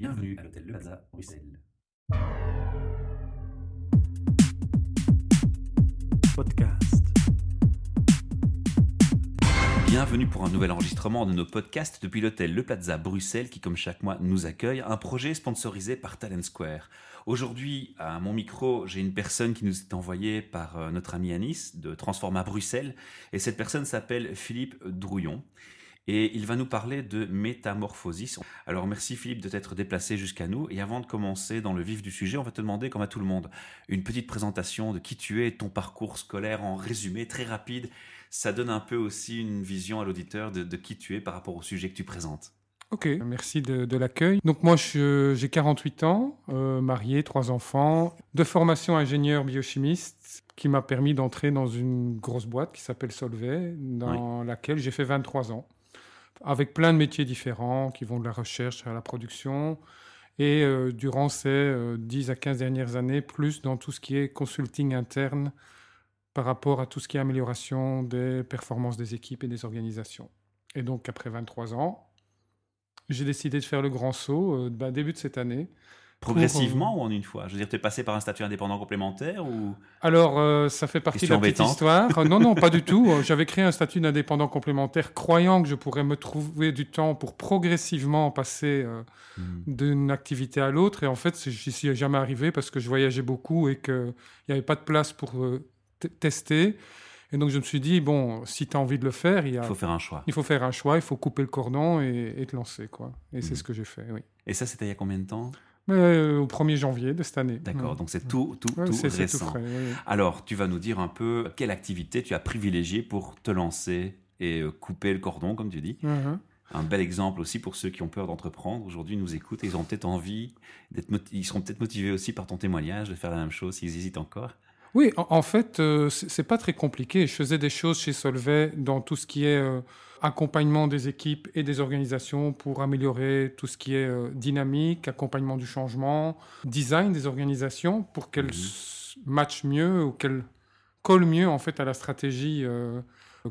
Bienvenue à l'hôtel Le Plaza, Bruxelles. Podcast. Bienvenue pour un nouvel enregistrement de nos podcasts depuis l'hôtel Le Plaza Bruxelles qui, comme chaque mois, nous accueille, un projet sponsorisé par Talent Square. Aujourd'hui, à mon micro, j'ai une personne qui nous est envoyée par euh, notre ami Anis de Transforma Bruxelles et cette personne s'appelle Philippe Drouillon et il va nous parler de métamorphosis. Alors merci Philippe de t'être déplacé jusqu'à nous et avant de commencer dans le vif du sujet, on va te demander comme à tout le monde une petite présentation de qui tu es, ton parcours scolaire en résumé très rapide. Ça donne un peu aussi une vision à l'auditeur de, de qui tu es par rapport au sujet que tu présentes. Ok, merci de, de l'accueil. Donc moi, j'ai 48 ans, euh, marié, trois enfants, de formation ingénieur biochimiste, qui m'a permis d'entrer dans une grosse boîte qui s'appelle Solvay, dans laquelle j'ai fait 23 ans, avec plein de métiers différents qui vont de la recherche à la production. Et euh, durant ces euh, 10 à 15 dernières années, plus dans tout ce qui est consulting interne par rapport à tout ce qui est amélioration des performances des équipes et des organisations. Et donc, après 23 ans, j'ai décidé de faire le grand saut euh, bah, début de cette année. Progressivement ou en une fois? Je veux dire, tu es passé par un statut indépendant complémentaire ou? Alors, euh, ça fait partie Question de la petite histoire. Euh, non, non, pas du tout. Euh, J'avais créé un statut d'indépendant complémentaire, croyant que je pourrais me trouver du temps pour progressivement passer euh, Hmm. d'une activité à l'autre. Et en fait, j'y suis jamais arrivé parce que je voyageais beaucoup et qu'il n'y avait pas de place pour euh, tester. Et donc, je me suis dit, bon, si tu as envie de le faire, il, y a- il faut faire un choix il faut faire un choix, il faut couper le cordon et, et te lancer. Quoi. Et c'est Mhm. ce que j'ai fait, oui. Et ça, c'était il y a combien de temps? Euh, au 1er janvier de cette année. D'accord, donc c'est tout, tout, Ouais, tout récent. tout frais. Alors, tu vas nous dire un peu quelle activité tu as privilégiée pour te lancer et euh, couper le cordon, comme tu dis. Mhm. Un bel exemple aussi pour ceux qui ont peur d'entreprendre. Aujourd'hui, nous écoutent et ils ont peut-être envie d'être, ils seront peut-être motivés aussi par ton témoignage de faire la même chose s'ils hésitent encore. Oui, en, en fait, euh, c'est pas très compliqué. Je faisais des choses chez Solvay dans tout ce qui est euh, accompagnement des équipes et des organisations pour améliorer tout ce qui est euh, dynamique, accompagnement du changement, design des organisations pour qu'elles Mhm. matchent mieux ou qu'elles collent mieux en fait à la stratégie euh,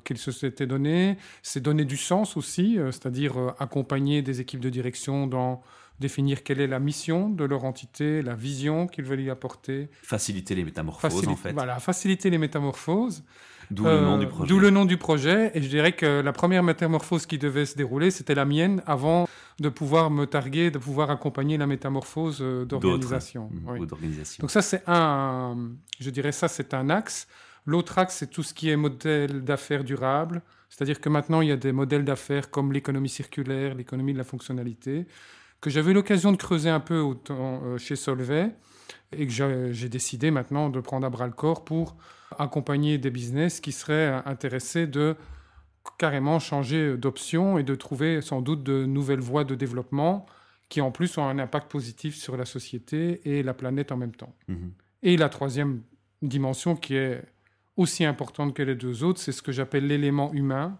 qu'ils se s'étaient donnée. C'est donner du sens aussi, euh, c'est-à-dire euh, accompagner des équipes de direction dans définir quelle est la mission de leur entité, la vision qu'ils veulent y apporter, Faciliter les métamorphoses, Facilite- en fait. Voilà, faciliter les métamorphoses. D'où le nom Euh, du projet. D'où le nom du projet. Et je dirais que la première métamorphose qui devait se dérouler, c'était la mienne avant de pouvoir me targuer, de pouvoir accompagner la métamorphose euh, d'organisation. mm, Oui. d'organisation. Donc ça, c'est un, je dirais ça, c'est un axe. L'autre axe, c'est tout ce qui est modèle d'affaires durable. C'est-à-dire que maintenant, il y a des modèles d'affaires comme l'économie circulaire, l'économie de la fonctionnalité, que j'avais eu l'occasion de creuser un peu euh, chez Solvay et que j'ai décidé maintenant de prendre à bras le corps pour accompagner des business qui seraient intéressés de carrément changer d'option et de trouver sans doute de nouvelles voies de développement qui en plus ont un impact positif sur la société et la planète en même temps. Mhm. Et la troisième dimension qui est aussi importante que les deux autres, c'est ce que j'appelle l'élément humain,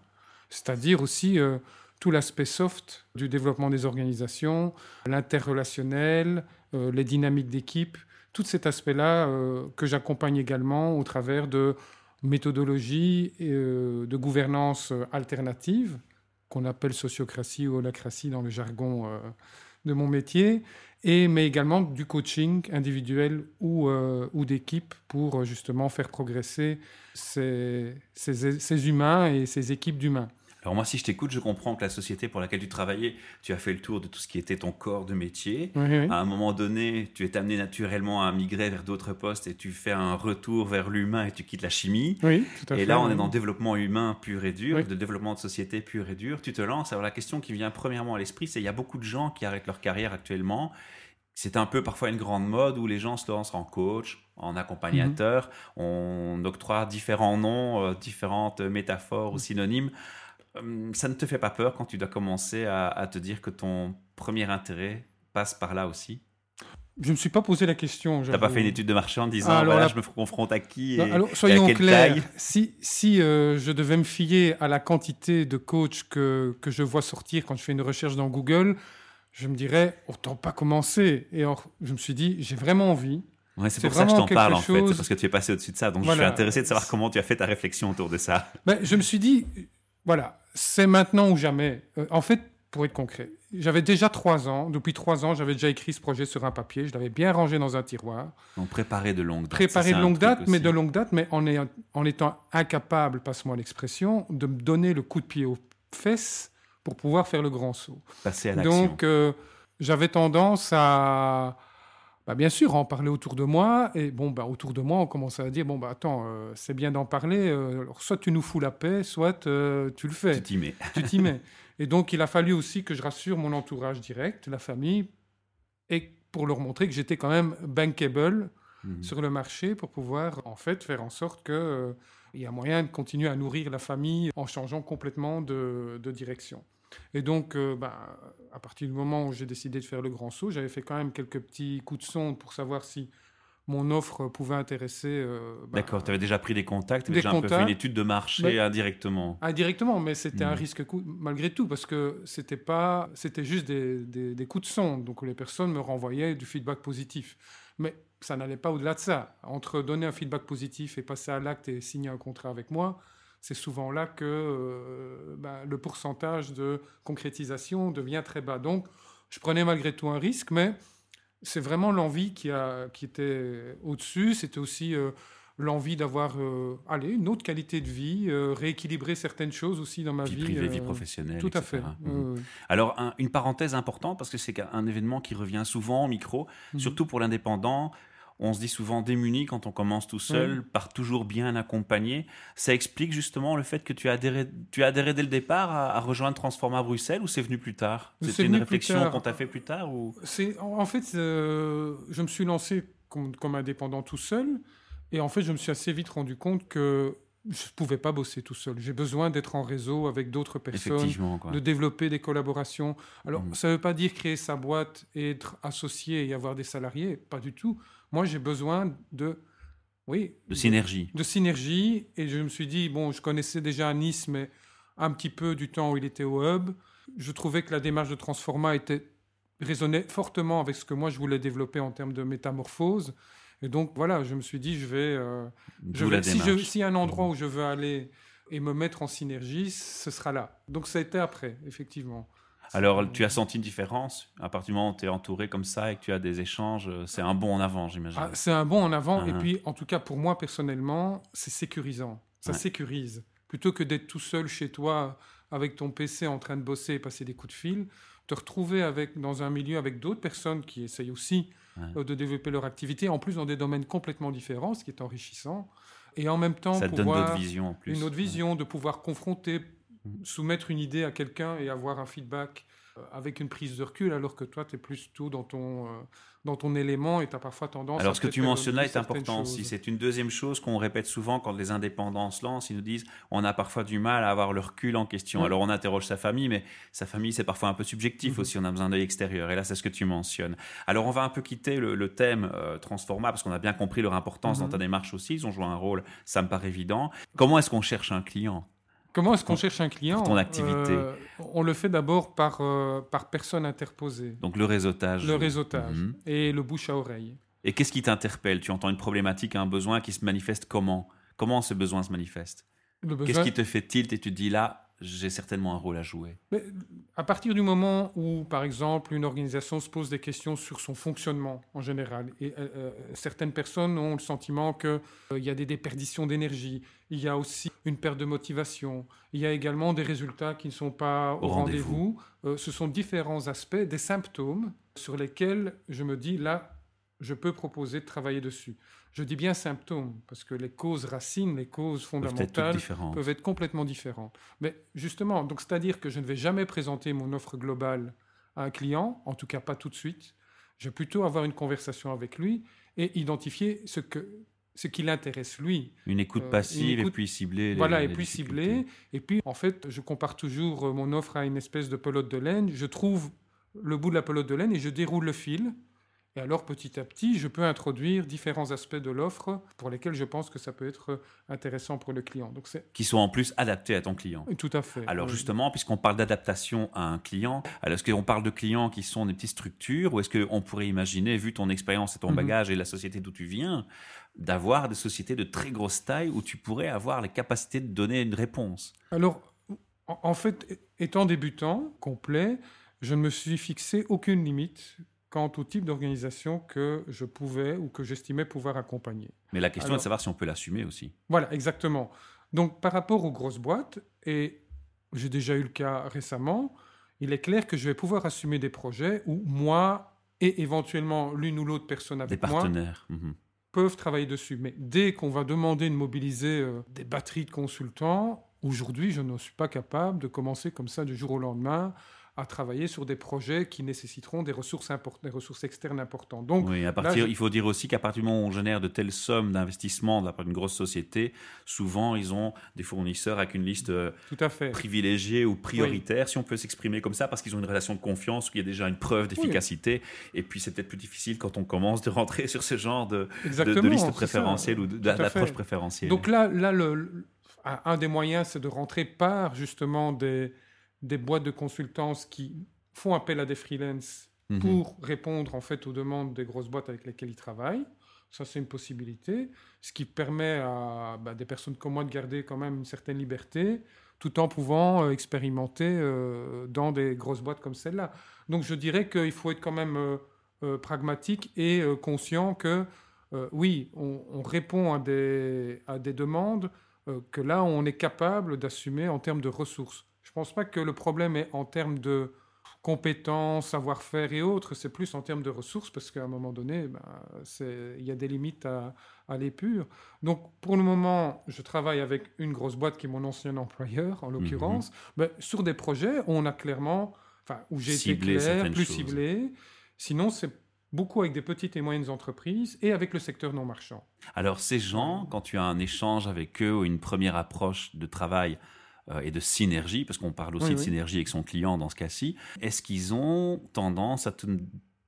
c'est-à-dire aussi euh, tout l'aspect soft du développement des organisations, l'interrelationnel, euh, les dynamiques d'équipe, tout cet aspect-là euh, que j'accompagne également au travers de méthodologies euh, de gouvernance alternative, qu'on appelle sociocratie ou holacratie dans le jargon euh, de mon métier, et, mais également du coaching individuel ou, d'équipe pour justement faire progresser ces humains et ces équipes d'humains. Alors moi, si je t'écoute, je comprends que la société pour laquelle tu travaillais, tu as fait le tour de tout ce qui était ton corps de métier. Oui, oui. À un moment donné, tu es amené naturellement à migrer vers d'autres postes et tu fais un retour vers l'humain et tu quittes la chimie. Oui, tout à fait. Et là, on est dans le développement humain pur et dur, de développement de société pur et dur. Tu te lances. Alors la question qui vient premièrement à l'esprit, c'est il y a beaucoup de gens qui arrêtent leur carrière actuellement. C'est un peu parfois une grande mode où les gens se lancent en coach, en accompagnateur. On octroie différents noms, euh, différentes métaphores ou synonymes. Hum, Ça ne te fait pas peur quand tu dois commencer à, à te dire que ton premier intérêt passe par là aussi? Je ne me suis pas posé la question. Tu n'as pas fait une étude de marché en disant Ah, alors voilà, là- je me confronte à qui et, alors, et à soyons quelle clairs, taille? Si, si euh, je devais me fier à la quantité de coachs que, que je vois sortir quand je fais une recherche dans Google, je me dirais, autant pas commencer. Et alors, je me suis dit, j'ai vraiment envie. Ouais, c'est pour ça que je t'en parle en fait, c'est parce que tu es passé au-dessus de ça. Donc je suis intéressé de savoir comment tu as fait ta réflexion autour de ça. Ben, je me suis dit, voilà, c'est maintenant ou jamais. Euh, en fait, pour être concret, j'avais déjà trois ans. Depuis trois ans, j'avais déjà écrit ce projet sur un papier. Je l'avais bien rangé dans un tiroir. Donc préparé de longue date. Préparé de longue date, mais de longue date, mais en, en étant incapable, passe-moi l'expression, de me donner le coup de pied aux fesses pour pouvoir faire le grand saut. Passer à l'action. Donc, euh, j'avais tendance à, bah, bien sûr, en parler autour de moi. Et bon, bah, autour de moi, on commençait à dire bon, bah, attends, euh, c'est bien d'en parler. Euh, alors, soit tu nous fous la paix, soit tu le fais. Tu t'y mets. tu t'y mets. Et donc, il a fallu aussi que je rassure mon entourage direct, la famille, et pour leur montrer que j'étais quand même bankable mhm. sur le marché pour pouvoir, en fait, faire en sorte que. il y a moyen de continuer à nourrir la famille en changeant complètement de, de direction. Et donc, euh, bah, à partir du moment où j'ai décidé de faire le grand saut, j'avais fait quand même quelques petits coups de sonde pour savoir si mon offre pouvait intéresser. Euh, bah, D'accord, tu avais déjà pris des contacts, tu avais déjà un peu fait une étude de marché indirectement. Indirectement, mais c'était un hmm. risque malgré tout, parce que c'était pas, c'était juste des, des, coups de sonde, donc les personnes me renvoyaient du feedback positif. Mais ça n'allait pas au-delà de ça. Entre donner un feedback positif et passer à l'acte et signer un contrat avec moi, c'est souvent là que euh, le pourcentage de concrétisation devient très bas. Donc, je prenais malgré tout un risque, mais c'est vraiment l'envie qui, a, qui était au-dessus. C'était aussi euh, l'envie d'avoir euh, allez, une autre qualité de vie, rééquilibrer certaines choses aussi dans ma vie. Vie privée, vie professionnelle. Tout à fait. Mhm. Alors, une parenthèse importante, parce que c'est un événement qui revient souvent au micro, mhm. surtout pour l'indépendant on se dit souvent démuni quand on commence tout seul, par toujours bien accompagné. Ça explique justement le fait que tu as adhéré, tu as adhéré dès le départ à, rejoindre Transforma Bruxelles ou c'est venu plus tard? C'est une réflexion qu'on t'a fait plus tard ou? C'est en fait, euh, je me suis lancé comme, indépendant tout seul et en fait, je me suis assez vite rendu compte que je ne pouvais pas bosser tout seul. J'ai besoin d'être en réseau avec d'autres personnes, de développer des collaborations. Alors, mm. ça ne veut pas dire créer sa boîte et être associé et avoir des salariés, pas du tout. Moi, j'ai besoin de, oui, de synergie. De, synergie. Et je me suis dit, bon, je connaissais déjà Nice, mais un petit peu du temps où il était au hub. Je trouvais que la démarche de Transforma était résonnait fortement avec ce que moi je voulais développer en termes de métamorphose. Et donc voilà, je me suis dit, je vais, euh, je vais si, je, si y a un endroit où je veux aller et me mettre en synergie, ce sera là. Donc ça a été après, effectivement. Alors, tu as senti une différence à partir du moment où tu es entouré comme ça et que tu as des échanges C'est un bon en avant, j'imagine. Ah, c'est un bon en avant. Et uh-huh. puis, en tout cas, pour moi, personnellement, c'est sécurisant. Ça sécurise. Plutôt que d'être tout seul chez toi avec ton PC en train de bosser et passer des coups de fil, te retrouver avec, dans un milieu avec d'autres personnes qui essayent aussi euh, de développer leur activité, en plus dans des domaines complètement différents, ce qui est enrichissant. Et en même temps, ça pouvoir, donne vision en plus. Une autre vision, de pouvoir confronter soumettre une idée à quelqu'un et avoir un feedback euh, avec une prise de recul, alors que toi, tu es plus tout dans ton, euh, dans ton élément et tu as parfois tendance alors, ce que tu mentionnes là est important aussi. C'est une deuxième chose qu'on répète souvent quand les indépendants se lancent. Ils nous disent on a parfois du mal à avoir le recul en question. Alors, on interroge sa famille, mais sa famille, c'est parfois un peu subjectif mhm. aussi. On a besoin d'œil extérieur. Et là, c'est ce que tu mentionnes. Alors, on va un peu quitter le, thème euh, Transforma parce qu'on a bien compris leur importance dans ta démarche aussi. Ils ont joué un rôle, ça me paraît évident. Comment est-ce qu'on cherche un client? Comment est-ce qu'on cherche un client Ton activité. Euh, on le fait d'abord par, euh, par personne interposée. Donc le réseautage. Le réseautage mhm. et le bouche à oreille. Et qu'est-ce qui t'interpelle? Tu entends une problématique, un besoin qui se manifeste comment? Comment ce besoin se manifeste? Qu'est-ce qui te fait tilt et tu te dis là, j'ai certainement un rôle à jouer. Mais à partir du moment où, par exemple, une organisation se pose des questions sur son fonctionnement en général, et euh, euh, certaines personnes ont le sentiment qu'il euh, y a des déperditions d'énergie, il y a aussi une perte de motivation, il y a également des résultats qui ne sont pas au, rendez-vous. ce sont différents aspects, des symptômes sur lesquels je me dis là, je peux proposer de travailler dessus. Je dis bien symptômes, parce que les causes racines, les causes fondamentales peuvent être, complètement différentes. Mais justement, donc c'est-à-dire que je ne vais jamais présenter mon offre globale à un client, en tout cas pas tout de suite. Je vais plutôt avoir une conversation avec lui et identifier ce que ce qui l'intéresse lui. Une écoute euh, passive et puis ciblée. voilà, et puis ciblée. Et puis, en fait, je compare toujours mon offre à une espèce de pelote de laine. Je trouve le bout de la pelote de laine et je déroule le fil. Et alors, petit à petit, je peux introduire différents aspects de l'offre pour lesquels je pense que ça peut être intéressant pour le client. Donc qui sont en plus adaptés à ton client. Tout à fait. Alors justement, puisqu'on parle d'adaptation à un client, est-ce qu'on parle de clients qui sont des petites structures ou est-ce qu'on pourrait imaginer, vu ton expérience et ton mhm. bagage et la société d'où tu viens, d'avoir des sociétés de très grosse taille où tu pourrais avoir les capacités de donner une réponse? Alors, en fait, étant débutant complet, je ne me suis fixé aucune limite quant au type d'organisation que je pouvais ou que j'estimais pouvoir accompagner. Mais la question est de savoir si on peut l'assumer aussi. Voilà, exactement. Donc par rapport aux grosses boîtes, et j'ai déjà eu le cas récemment, il est clair que je vais pouvoir assumer des projets où moi et éventuellement l'une ou l'autre personne avec des partenaires. Mhm. peuvent travailler dessus. Mais dès qu'on va demander de mobiliser euh, des batteries de consultants, aujourd'hui, je ne suis pas capable de commencer comme ça du jour au lendemain à travailler sur des projets qui nécessiteront des ressources, des ressources externes importantes. Donc, oui, à partir, il faut dire aussi qu'à partir du moment où on génère de telles sommes d'investissement de la part d'une grosse société, souvent ils ont des fournisseurs avec une liste euh, Tout à fait. privilégiée ou prioritaire, si on peut s'exprimer comme ça, parce qu'ils ont une relation de confiance, où il y a déjà une preuve d'efficacité. Et puis c'est peut-être plus difficile quand on commence de rentrer sur ce genre de, de, liste préférentielle ou d'approche préférentielle. Donc là, là le, un des moyens, c'est de rentrer par justement des des boîtes de consultance qui font appel à des freelances mhm. pour répondre en fait aux demandes des grosses boîtes avec lesquelles ils travaillent. Ça, c'est une possibilité, ce qui permet à bah, des personnes comme moi de garder quand même une certaine liberté, tout en pouvant euh, expérimenter euh, dans des grosses boîtes comme celle-là. Donc, je dirais qu'il faut être quand même euh, pragmatique et conscient que, oui, on, on, répond à des, à des demandes que là, on est capable d'assumer en termes de ressources. Pense pas que le problème est en termes de compétences, savoir-faire et autres, c'est plus en termes de ressources, parce qu'à un moment donné, ben, il y a des limites à, à l'épure. Donc, pour le moment, je travaille avec une grosse boîte qui est mon ancien employeur, en l'occurrence, mhm. sur des projets où on a clairement, enfin, où j'ai été clair, plus ciblé. Sinon, c'est beaucoup avec des petites et moyennes entreprises et avec le secteur non marchand. Alors, ces gens, quand tu as un échange avec eux ou une première approche de travail, et de synergie, parce qu'on parle aussi de synergie avec son client dans ce cas-ci, est-ce qu'ils ont tendance à te,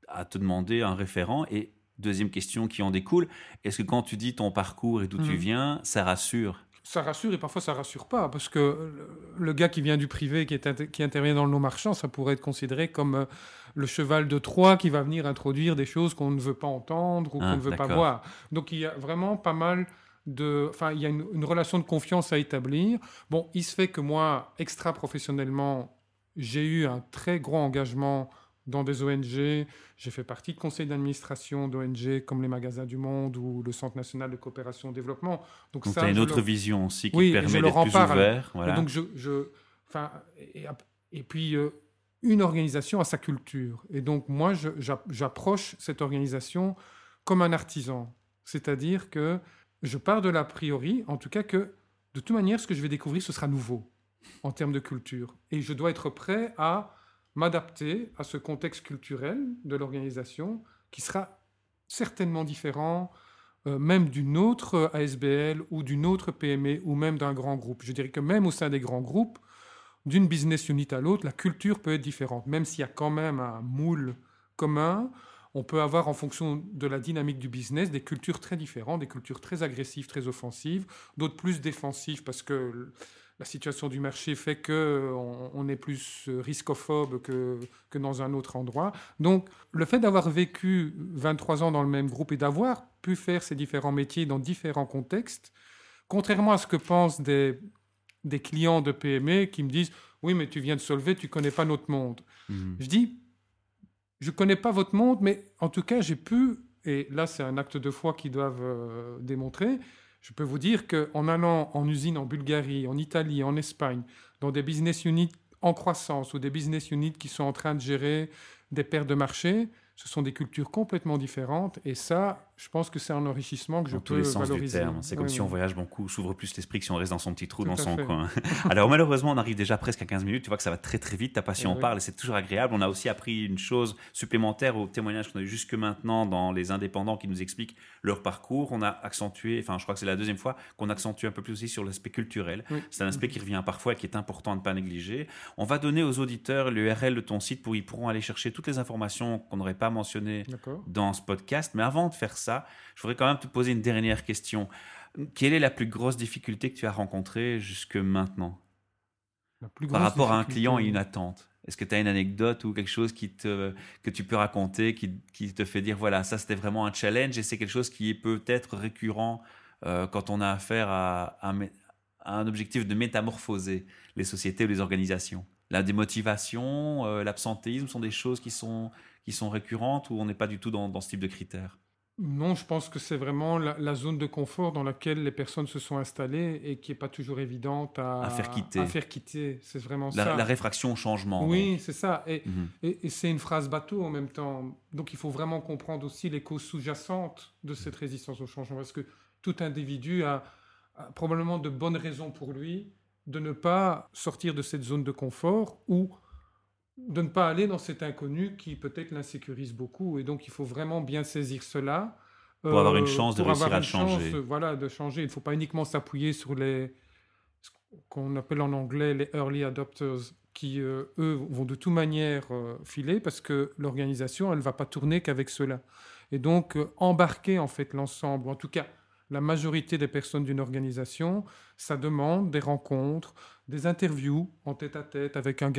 à te demander un référent? Et deuxième question qui en découle, est-ce que quand tu dis ton parcours et d'où tu mhm. viens, ça rassure? Ça rassure et parfois ça rassure pas parce que le, gars qui vient du privé qui, est, qui intervient dans le non marchand ça pourrait être considéré comme euh, le cheval de Troie qui va venir introduire des choses qu'on ne veut pas entendre ou qu'on ah, ne veut pas voir. Donc il y a vraiment pas mal enfin, il y a une, relation de confiance à établir. Bon, il se fait que moi, extra-professionnellement, j'ai eu un très gros engagement dans des ONG. J'ai fait partie de conseils d'administration d'ONG comme les Magasins du Monde ou le Centre national de coopération et développement. Donc, ça, une autre vision aussi qui permet d'être plus ouvert. Voilà. donc je, je... Enfin, et, puis euh, une organisation a sa culture. Et donc moi, j'approche cette organisation comme un artisan. C'est-à-dire que je pars de l'a priori, en tout cas, que de toute manière, ce que je vais découvrir, ce sera nouveau en termes de culture. Et je dois être prêt à m'adapter à ce contexte culturel de l'organisation qui sera certainement différent, euh, même d'une autre ASBL ou d'une autre PME ou même d'un grand groupe. Je dirais que même au sein des grands groupes, d'une business unit à l'autre, la culture peut être différente, même s'il y a quand même un moule commun on peut avoir en fonction de la dynamique du business des cultures très différentes, des cultures très agressives, très offensives, d'autres plus défensives parce que la situation du marché fait que on, est plus riscophobe que, que dans un autre endroit. Donc le fait d'avoir vécu 23 ans dans le même groupe et d'avoir pu faire ces différents métiers dans différents contextes, contrairement à ce que pensent des, des clients de PME qui me disent oui mais tu viens de Solvay, tu connais pas notre monde. Mmh. Je dis je ne connais pas votre monde, mais en tout cas, j'ai pu, et là c'est un acte de foi qu'ils doivent euh, démontrer, je peux vous dire qu'en allant en usine en Bulgarie, en Italie, en Espagne, dans des business units en croissance ou des business units qui sont en train de gérer des paires de marché, ce sont des cultures complètement différentes. Et ça, je pense que c'est un enrichissement que je peux tous valoriser. C'est comme si on voyage beaucoup, s'ouvre plus l'esprit que si on reste dans son petit trou, dans son coin. Alors malheureusement, on arrive déjà presque à 15 minutes. Tu vois que ça va très très vite. Ta passion en parle et c'est toujours agréable. On a aussi appris une chose supplémentaire au témoignage qu'on a eu jusque maintenant dans les indépendants qui nous expliquent leur parcours. On a accentué, enfin je crois que c'est la deuxième fois qu'on accentue un peu plus aussi sur l'aspect culturel. C'est un aspect qui revient parfois et qui est important à ne pas négliger. On va donner aux auditeurs l'URL de ton site pour ils pourront aller chercher toutes les informations qu'on n'aurait pas mentionné dans ce podcast. Mais avant de faire ça, je voudrais quand même te poser une dernière question. Quelle est la plus grosse difficulté que tu as rencontrée jusque maintenant? Par rapport à un client et une attente. Est-ce que tu as une anecdote ou quelque chose qui te, que tu peux raconter qui, qui te fait dire voilà, ça c'était vraiment un challenge et c'est quelque chose qui peut être récurrent euh, quand on a affaire à, à, un objectif de métamorphoser les sociétés ou les organisations? La démotivation, euh, l'absentéisme sont des choses qui sont, qui sont récurrentes ou on n'est pas du tout dans, dans ce type de critères? Non, je pense que c'est vraiment la, zone de confort dans laquelle les personnes se sont installées et qui n'est pas toujours évidente à, faire quitter. À faire quitter. C'est vraiment la, ça. La réfraction au changement. Oui, c'est ça. Mhm. Et, et, c'est une phrase bateau en même temps. Donc il faut vraiment comprendre aussi les causes sous-jacentes de cette résistance au changement. Parce que tout individu a, a, probablement de bonnes raisons pour lui de ne pas sortir de cette zone de confort ou de ne pas aller dans cet inconnu qui peut-être l'insécurise beaucoup. Et donc, il faut vraiment bien saisir cela. Pour avoir une euh, chance de réussir à changer. voilà, de changer. Il ne faut pas uniquement s'appuyer sur les ce qu'on appelle en anglais les early adopters, qui, euh, eux, vont de toute manière euh, filer parce que l'organisation, elle ne va pas tourner qu'avec cela. Et donc, embarquer en fait l'ensemble, en tout cas la majorité des personnes d'une organisation, ça demande des rencontres, des interviews en tête à tête avec un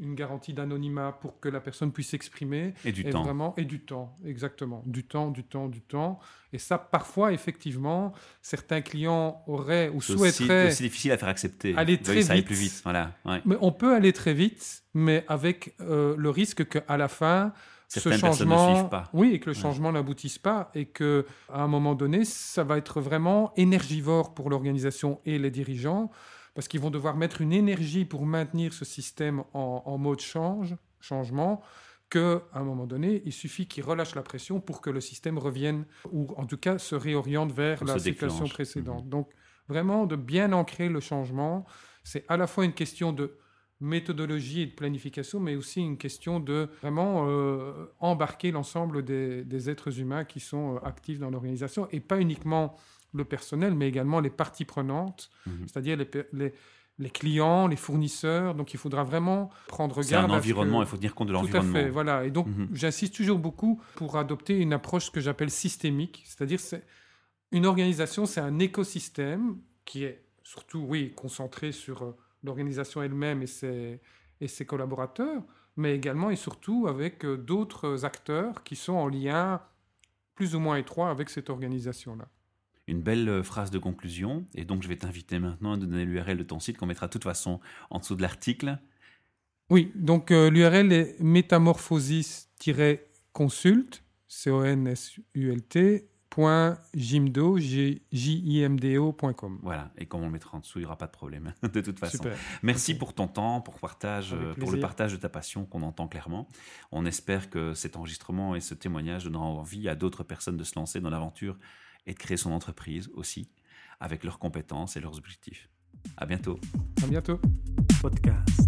une garantie d'anonymat pour que la personne puisse s'exprimer. Et du temps. Vraiment, et du temps, exactement. Du temps, du temps, du temps. Et ça, parfois, effectivement, certains clients auraient ou souhaiteraient. C'est difficile à faire accepter. Aller très vite. plus vite. Voilà. Mais on peut aller très vite, mais avec euh, le risque qu'à la fin, ce changement, pas. oui, et que le changement n'aboutisse pas, et que à un moment donné, ça va être vraiment énergivore pour l'organisation et les dirigeants, parce qu'ils vont devoir mettre une énergie pour maintenir ce système en, mode change, changement, qu'à un moment donné, il suffit qu'ils relâchent la pression pour que le système revienne, ou en tout cas se réoriente vers la situation précédente. Mhm. Donc, vraiment, de bien ancrer le changement, c'est à la fois une question de méthodologie et de planification, mais aussi une question de vraiment euh, embarquer l'ensemble des, êtres humains qui sont euh, actifs dans l'organisation, et pas uniquement le personnel, mais également les parties prenantes, mhm. c'est-à-dire les, les, clients, les fournisseurs. Donc il faudra vraiment prendre garde. C'est un environnement, il faut tenir compte de l'environnement. Tout à fait, voilà. Et donc mhm. j'insiste toujours beaucoup pour adopter une approche que j'appelle systémique, c'est-à-dire c'est une organisation, c'est un écosystème qui est surtout, oui, concentré sur euh, l'organisation elle-même et ses, et ses collaborateurs, mais également et surtout avec euh, d'autres acteurs qui sont en lien plus ou moins étroit avec cette organisation-là. Une belle euh, phrase de conclusion, et donc je vais t'inviter maintenant à donner l'URL de ton site qu'on mettra de toute façon en dessous de l'article. Oui, donc euh, l'URL est métamorphosis-consult, C-O-N-S-U-L-T, .jimdo.com. Voilà, et comme on le mettra en dessous, il n'y aura pas de problème, de toute façon. Merci pour ton temps, pour, partage, pour le partage de ta passion qu'on entend clairement. On espère que cet enregistrement et ce témoignage donnera envie à d'autres personnes de se lancer dans l'aventure et de créer son entreprise aussi, avec leurs compétences et leurs objectifs. À bientôt. À bientôt. Podcast.